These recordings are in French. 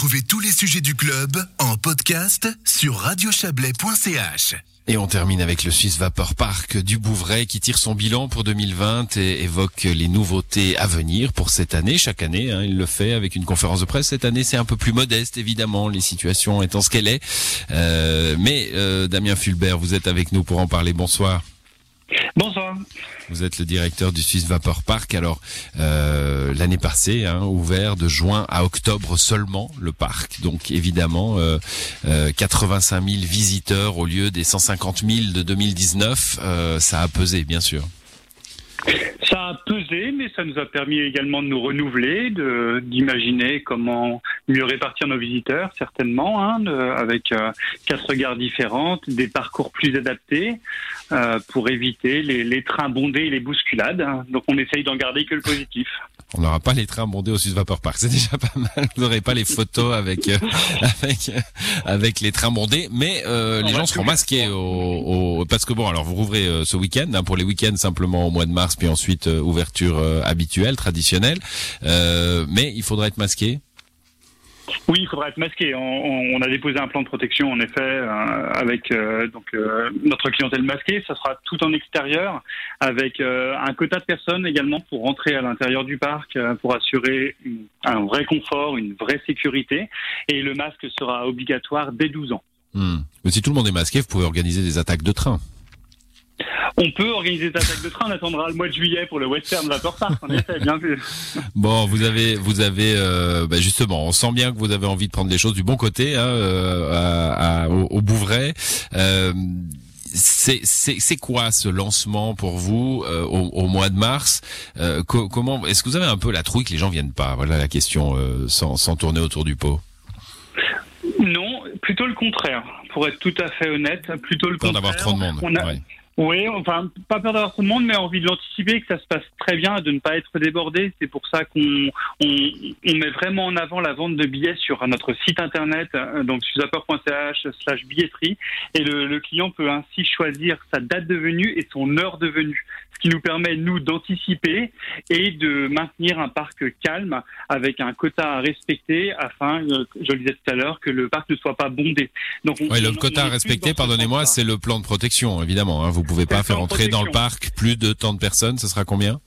Retrouvez tous les sujets du club en podcast sur radiochablais.ch. Et on termine avec le Suisse Vapor Park du Bouvray qui tire son bilan pour 2020 et évoque les nouveautés à venir pour cette année. Chaque année, hein, il le fait avec une conférence de presse. Cette année, c'est un peu plus modeste, évidemment, les situations étant ce qu'elle est. Euh, mais euh, Damien Fulbert, vous êtes avec nous pour en parler. Bonsoir. Bonsoir. Vous êtes le directeur du Suisse Vapor Park. Alors, euh, l'année passée, hein, ouvert de juin à octobre seulement, le parc. Donc, évidemment, euh, euh, 85 000 visiteurs au lieu des 150 000 de 2019. Euh, ça a pesé, bien sûr. Ça a pesé, mais ça nous a permis également de nous renouveler, d'imaginer comment mieux répartir nos visiteurs, certainement, hein, de, avec euh, quatre gares différentes, des parcours plus adaptés euh, pour éviter les, les, trains bondés et les bousculades. Donc on essaye d'en garder que le positif. On n'aura pas les trains bondés au Sud Vapor Park, c'est déjà pas mal. Vous n'aurez pas les photos avec euh, avec avec les trains bondés, mais euh, les gens seront masqués au, au, parce que bon, alors vous rouvrez euh, ce week-end hein, pour les week-ends simplement au mois de mars, puis ensuite euh, ouverture euh, habituelle, traditionnelle, mais il faudra être masqué. Oui, il faudra être masqué. On, a déposé un plan de protection, en effet, euh, avec euh, donc euh, notre clientèle masquée. Ça sera tout en extérieur, avec un quota de personnes également pour rentrer à l'intérieur du parc, pour assurer un vrai confort, une vraie sécurité. Et le masque sera obligatoire dès 12 ans. Hmm. Mais si tout le monde est masqué, vous pouvez organiser des attaques de train. On peut organiser des attaques de train. On attendra le mois de juillet pour le Western Vapor Park. En effet, bien vu. Bon, vous avez, vous avez, euh, bah justement, on sent bien que vous avez envie de prendre les choses du bon côté hein, euh, à, à, au, au, Bouvray. Euh, c'est quoi ce lancement pour vous euh, au, au, mois de mars? Euh, co Comment est-ce que vous avez un peu la trouille que les gens viennent pas? Voilà la question euh, sans, sans tourner autour du pot. Non, plutôt le contraire. Pour être tout à fait honnête, plutôt le Peur contraire. d'avoir trop de monde. On a, ouais. Oui, enfin, pas peur d'avoir trop de monde, mais envie de l'anticiper, que ça se passe très bien, de ne pas être débordé. C'est pour ça qu'on on, on, met vraiment en avant la vente de billets sur notre site internet, euh, donc susapeur.ch slash billetterie, et le, le, client peut ainsi choisir sa date de venue et son heure de venue, ce qui nous permet, nous, d'anticiper et de maintenir un parc calme avec un quota à respecter afin, euh, je le disais tout à l'heure, que le parc ne soit pas bondé. Donc, on, oui, le quota à respecter, pardonnez-moi, c'est le plan de protection, évidemment. Hein, vous pouvez pas faire entrer dans le parc plus de tant de personnes, ce sera combien?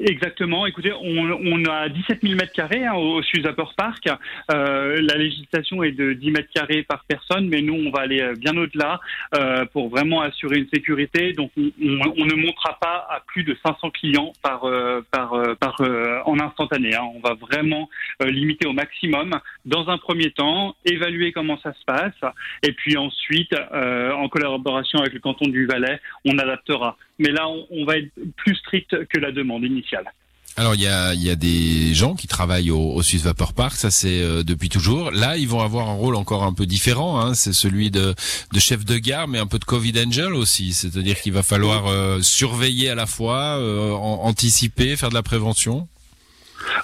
Exactement. Écoutez, on, on, a 17 000 mètres carrés hein, au Suzapper Park. Euh, la législation est de 10 mètres carrés par personne, mais nous, on va aller bien au-delà euh, pour vraiment assurer une sécurité. Donc, on, on, ne montera pas à plus de 500 clients par euh, par par en instantané. Hein. On va vraiment limiter au maximum. Dans un premier temps, évaluer comment ça se passe, et puis ensuite, en collaboration avec le canton du Valais, on adaptera. Mais là, on, va être plus strict que la demande initiale. Alors il y a, des gens qui travaillent au, Swiss Vapor Park, ça c'est euh, depuis toujours. Là, ils vont avoir un rôle encore un peu différent. Hein. C'est celui de, de, chef de gare, mais un peu de Covid Angel aussi. C'est-à-dire qu'il va falloir euh, surveiller à la fois, euh, anticiper, faire de la prévention.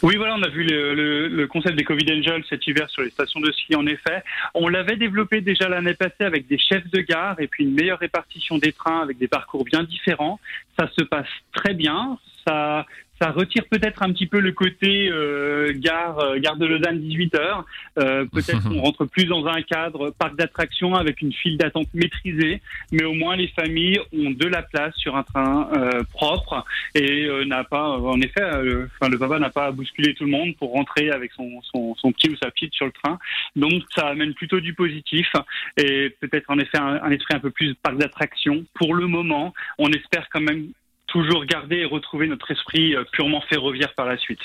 Oui, voilà, on a vu le, le, le, concept des Covid Angels cet hiver sur les stations de ski, en effet. On l'avait développé déjà l'année passée avec des chefs de gare et puis une meilleure répartition des trains avec des parcours bien différents. Ça se passe très bien. Ça, ça retire peut-être un petit peu le côté euh, gare, euh, gare de Lausanne 18 heures. Euh, peut-être qu'on rentre plus dans un cadre parc d'attractions avec une file d'attente maîtrisée, mais au moins les familles ont de la place sur un train euh, propre et n'a pas, en effet, enfin le papa n'a pas à bousculer tout le monde pour rentrer avec son, son, son pied ou sa petite sur le train. Donc ça amène plutôt du positif et peut-être en effet un, un esprit un peu plus parc d'attractions. Pour le moment, on espère quand même toujours garder et retrouver notre esprit purement ferroviaire par la suite.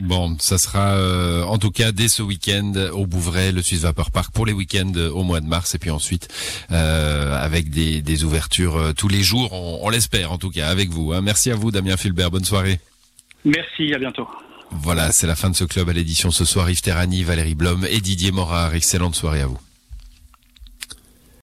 Bon, ça sera euh, en tout cas dès ce week-end au Bouvray, le Swiss Vapor Park pour les week-ends au mois de mars et puis ensuite euh, avec des, des ouvertures euh, tous les jours, on, on l'espère en tout cas avec vous. Hein. Merci à vous Damien Fulbert, bonne soirée. Merci, à bientôt. Voilà, c'est la fin de ce club à l'édition ce soir. Yves Terrani, Valérie Blom et Didier Morard. Excellente soirée à vous.